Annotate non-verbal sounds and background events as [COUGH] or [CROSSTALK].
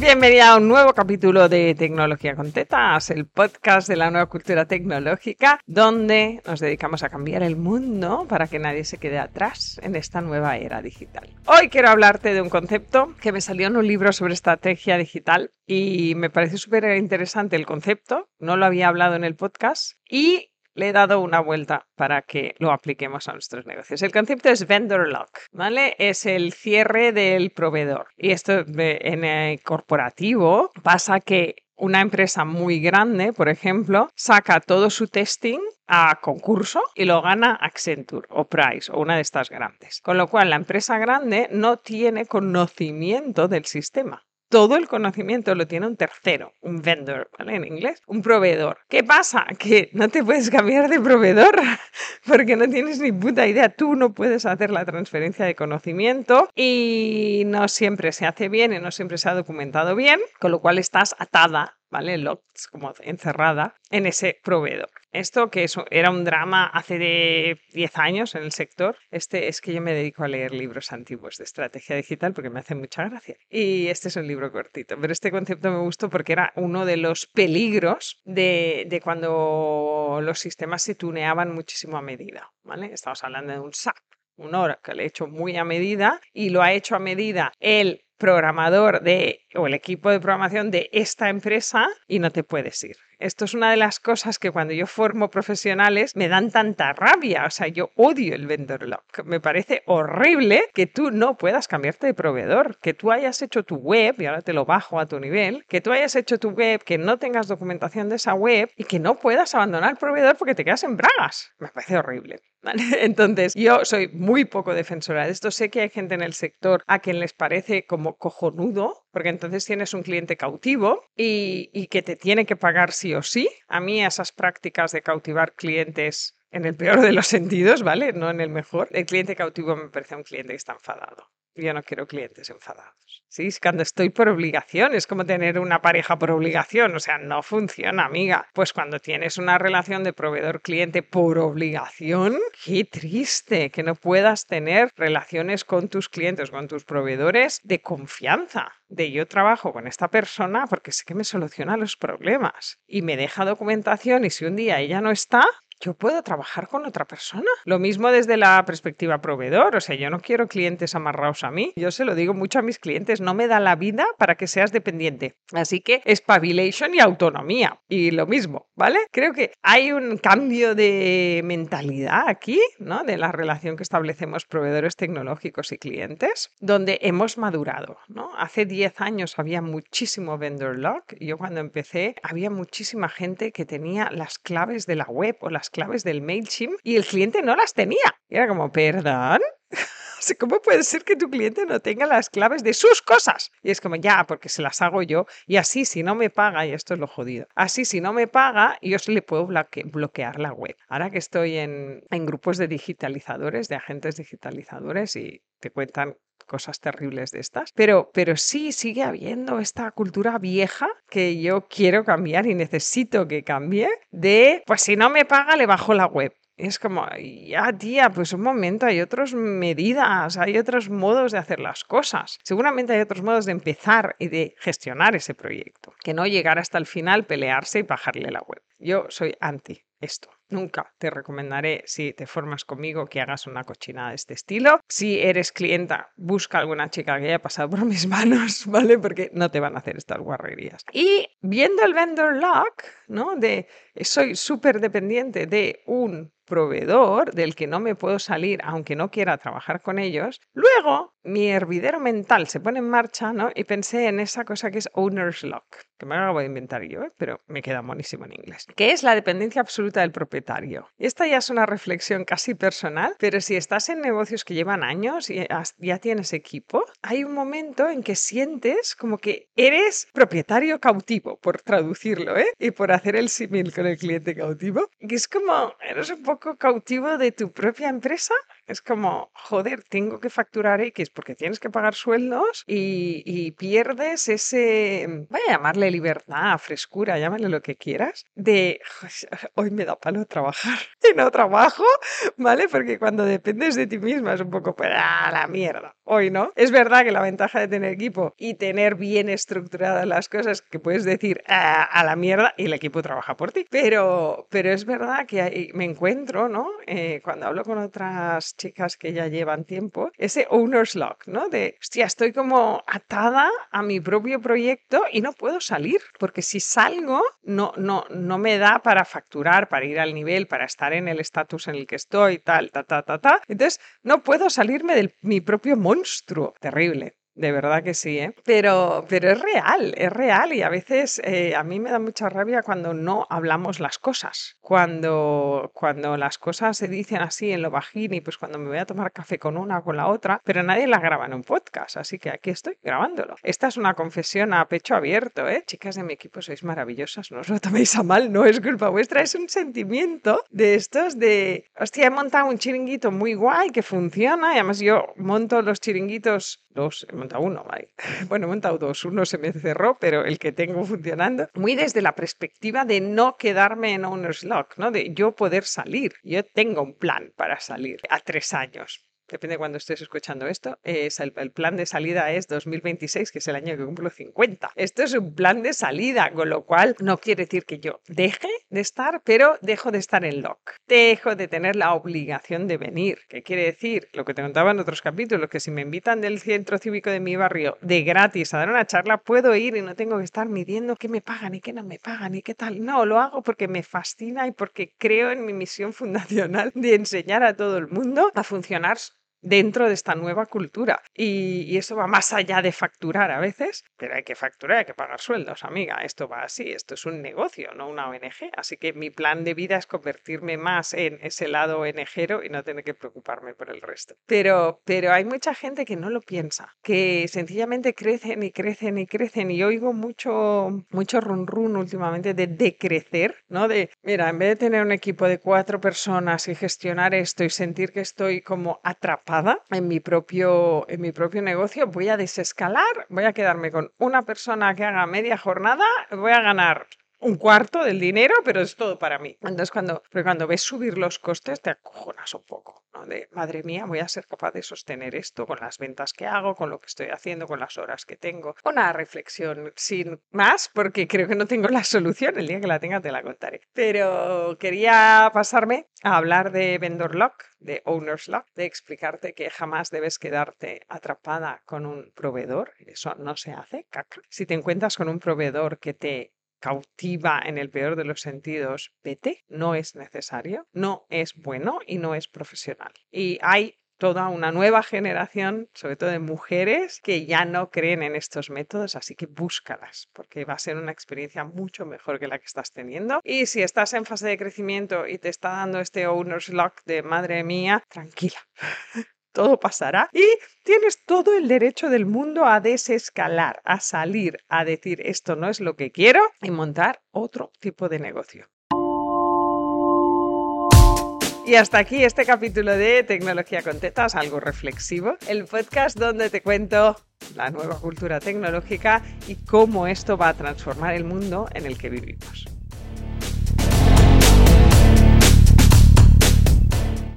Bienvenida a un nuevo capítulo de Tecnología con Tetas, el podcast de la nueva cultura tecnológica, donde nos dedicamos a cambiar el mundo para que nadie se quede atrás en esta nueva era digital. Hoy quiero hablarte de un concepto que me salió en un libro sobre estrategia digital y me parece súper interesante el concepto, no lo había hablado en el podcast y le he dado una vuelta para que lo apliquemos a nuestros negocios. El concepto es vendor lock, ¿vale? Es el cierre del proveedor. Y esto en el corporativo pasa que una empresa muy grande, por ejemplo, saca todo su testing a concurso y lo gana Accenture o Price o una de estas grandes. Con lo cual la empresa grande no tiene conocimiento del sistema todo el conocimiento lo tiene un tercero, un vendor, ¿vale? En inglés, un proveedor. ¿Qué pasa? Que no te puedes cambiar de proveedor [LAUGHS] porque no tienes ni puta idea. Tú no puedes hacer la transferencia de conocimiento y no siempre se hace bien y no siempre se ha documentado bien, con lo cual estás atada ¿vale? Locked, como encerrada en ese proveedor. Esto que eso era un drama hace de 10 años en el sector, este es que yo me dedico a leer libros antiguos de estrategia digital porque me hace mucha gracia. Y este es un libro cortito, pero este concepto me gustó porque era uno de los peligros de, de cuando los sistemas se tuneaban muchísimo a medida, ¿vale? Estamos hablando de un SAP, un Oracle hecho muy a medida y lo ha hecho a medida el programador de o el equipo de programación de esta empresa y no te puedes ir. Esto es una de las cosas que cuando yo formo profesionales me dan tanta rabia. O sea, yo odio el vendor lock. Me parece horrible que tú no puedas cambiarte de proveedor, que tú hayas hecho tu web, y ahora te lo bajo a tu nivel, que tú hayas hecho tu web, que no tengas documentación de esa web y que no puedas abandonar el proveedor porque te quedas en bragas. Me parece horrible. [LAUGHS] Entonces, yo soy muy poco defensora de esto. Sé que hay gente en el sector a quien les parece como cojonudo, porque entonces tienes un cliente cautivo y, que te tiene que pagar sí o sí. A mí esas prácticas de cautivar clientes en el peor de los [LAUGHS] sentidos, ¿vale? No en el mejor. El cliente cautivo me parece un cliente que está enfadado. Yo no quiero clientes enfadados. Sí, es cuando estoy por obligación, es como tener una pareja por obligación, o sea, no funciona, amiga. Pues cuando tienes una relación de proveedor-cliente por obligación, qué triste que no puedas tener relaciones con tus clientes, con tus proveedores de confianza. De yo trabajo con esta persona porque sé que me soluciona los problemas y me deja documentación y si un día ella no está, yo puedo trabajar con otra persona. Lo mismo desde la perspectiva proveedor, o sea, yo no quiero clientes amarrados a mí. Yo se lo digo mucho a mis clientes, no me da la vida para que seas dependiente. Así que espabilation y autonomía. Y lo mismo, ¿vale? Creo que hay un cambio de mentalidad aquí, ¿no? De la relación que establecemos proveedores tecnológicos y clientes, donde hemos madurado, ¿no? Hace 10 años había muchísimo vendor lock. Yo cuando empecé había muchísima gente que tenía las claves de la web o las claves del MailChimp y el cliente no las tenía. Y era como, perdón. [LAUGHS] ¿Cómo puede ser que tu cliente no tenga las claves de sus cosas? Y es como, ya, porque se las hago yo. Y así, si no me paga, y esto es lo jodido, así, si no me paga, yo se le puedo bloquear la web. Ahora que estoy en, en grupos de digitalizadores, de agentes digitalizadores, y te cuentan cosas terribles de estas. Pero, pero sí sigue habiendo esta cultura vieja que yo quiero cambiar y necesito que cambie de, pues si no me paga, le bajo la web. Es como, ya tía, pues un momento, hay otras medidas, hay otros modos de hacer las cosas. Seguramente hay otros modos de empezar y de gestionar ese proyecto, que no llegar hasta el final, pelearse y bajarle la web. Yo soy anti esto. Nunca te recomendaré, si te formas conmigo, que hagas una cochinada de este estilo. Si eres clienta, busca alguna chica que haya pasado por [LAUGHS] mis manos, ¿vale? Porque no te van a hacer estas guarrerías. Y viendo el vendor lock, ¿no? De soy súper dependiente de un proveedor del que no me puedo salir aunque no quiera trabajar con ellos, luego mi hervidero mental se pone en marcha ¿no? y pensé en esa cosa que es owner's lock, que me acabo de inventar yo, ¿eh? pero me queda monísimo en inglés, que es la dependencia absoluta del propietario. Esta ya es una reflexión casi personal, pero si estás en negocios que llevan años y ya tienes equipo, hay un momento en que sientes como que eres propietario cautivo, por traducirlo, ¿eh? y por hacer el símil con el cliente cautivo, que es como eres un poco cautivo de tu propia empresa Es como, joder, tengo que facturar X porque tienes que pagar sueldos y, y pierdes ese, voy a llamarle libertad, frescura, llámale lo que quieras, de hoy me da palo trabajar [LAUGHS] y no trabajo, ¿vale? Porque cuando dependes de ti misma es un poco, pues, a la mierda. Hoy no. Es verdad que la ventaja de tener equipo y tener bien estructuradas las cosas, que puedes decir a la mierda y el equipo trabaja por ti. Pero, pero es verdad que me encuentro, ¿no? Eh, cuando hablo con otras chicas que ya llevan tiempo, ese owner's lock, ¿no? De, hostia, estoy como atada a mi propio proyecto y no puedo salir, porque si salgo, no, no, no me da para facturar, para ir al nivel, para estar en el estatus en el que estoy, tal, ta, ta, ta, ta. Entonces, no puedo salirme de mi propio monstruo. Terrible. De verdad que sí, ¿eh? Pero, pero es real, es real y a veces eh, a mí me da mucha rabia cuando no hablamos las cosas, cuando, cuando las cosas se dicen así en lo bajín y pues cuando me voy a tomar café con una o con la otra, pero nadie la graba en un podcast, así que aquí estoy grabándolo. Esta es una confesión a pecho abierto, ¿eh? Chicas de mi equipo, sois maravillosas, no os lo toméis a mal, no es culpa vuestra, es un sentimiento de estos de, hostia, he montado un chiringuito muy guay que funciona y además yo monto los chiringuitos, uno, [LAUGHS] Bueno, he montado dos, uno se me cerró, pero el que tengo funcionando, muy desde la perspectiva de no quedarme en owner's lock, ¿no? De yo poder salir. Yo tengo un plan para salir a tres años depende de cuando estés escuchando esto, es el, plan de salida es 2026, que es el año que cumplo 50. Esto es un plan de salida, con lo cual no quiere decir que yo deje de estar, pero dejo de estar en lock. Dejo de tener la obligación de venir. ¿Qué quiere decir? Lo que te contaba en otros capítulos, que si me invitan del centro cívico de mi barrio de gratis a dar una charla, puedo ir y no tengo que estar midiendo qué me pagan y qué no me pagan y qué tal. No, lo hago porque me fascina y porque creo en mi misión [LAUGHS] fundacional de enseñar a todo el mundo a funcionar dentro de esta nueva cultura. Y, eso va más allá de facturar a veces, pero hay que facturar, hay que pagar sueldos, amiga. Esto va así, esto es un negocio, no una ONG. Así que mi plan de vida es convertirme más en ese lado ONGero y no tener que preocuparme por el resto. Pero, pero hay mucha gente que no lo piensa, que sencillamente crecen y crecen y crecen. Y oigo mucho, mucho run run últimamente de decrecer, ¿no? De, mira, en vez de tener un equipo de cuatro personas y gestionar esto y sentir que estoy como en mi propio, en mi propio negocio, voy a desescalar, voy a quedarme con una persona que haga media jornada, voy a ganar un cuarto del dinero, pero es todo para mí. Entonces, cuando, cuando ves subir los costes, te acojonas un poco, ¿no? De, madre mía, voy a ser capaz de sostener esto con las ventas que hago, con lo que estoy haciendo, con las horas que tengo. Una reflexión sin más, porque creo que no tengo la solución. El día que la tenga te la contaré. Pero quería pasarme a hablar de Vendor Lock, de Owner's Lock, de explicarte que jamás debes quedarte atrapada con un proveedor. Eso no se hace, caca. Si te encuentras con un proveedor que te cautiva en el peor de los sentidos, vete, no es necesario, no es bueno y no es profesional. Y hay toda una nueva generación, sobre todo de mujeres, que ya no creen en estos métodos, así que búscalas, porque va a ser una experiencia mucho mejor que la que estás teniendo. Y si estás en fase de crecimiento y te está dando este owner's lock de madre mía, tranquila. [LAUGHS] todo pasará y tienes todo el derecho del mundo a desescalar, a salir, a decir esto no es lo que quiero y montar otro tipo de negocio. Y hasta aquí este capítulo de Tecnología con Tetas, algo reflexivo, el podcast donde te cuento la nueva cultura tecnológica y cómo esto va a transformar el mundo en el que vivimos.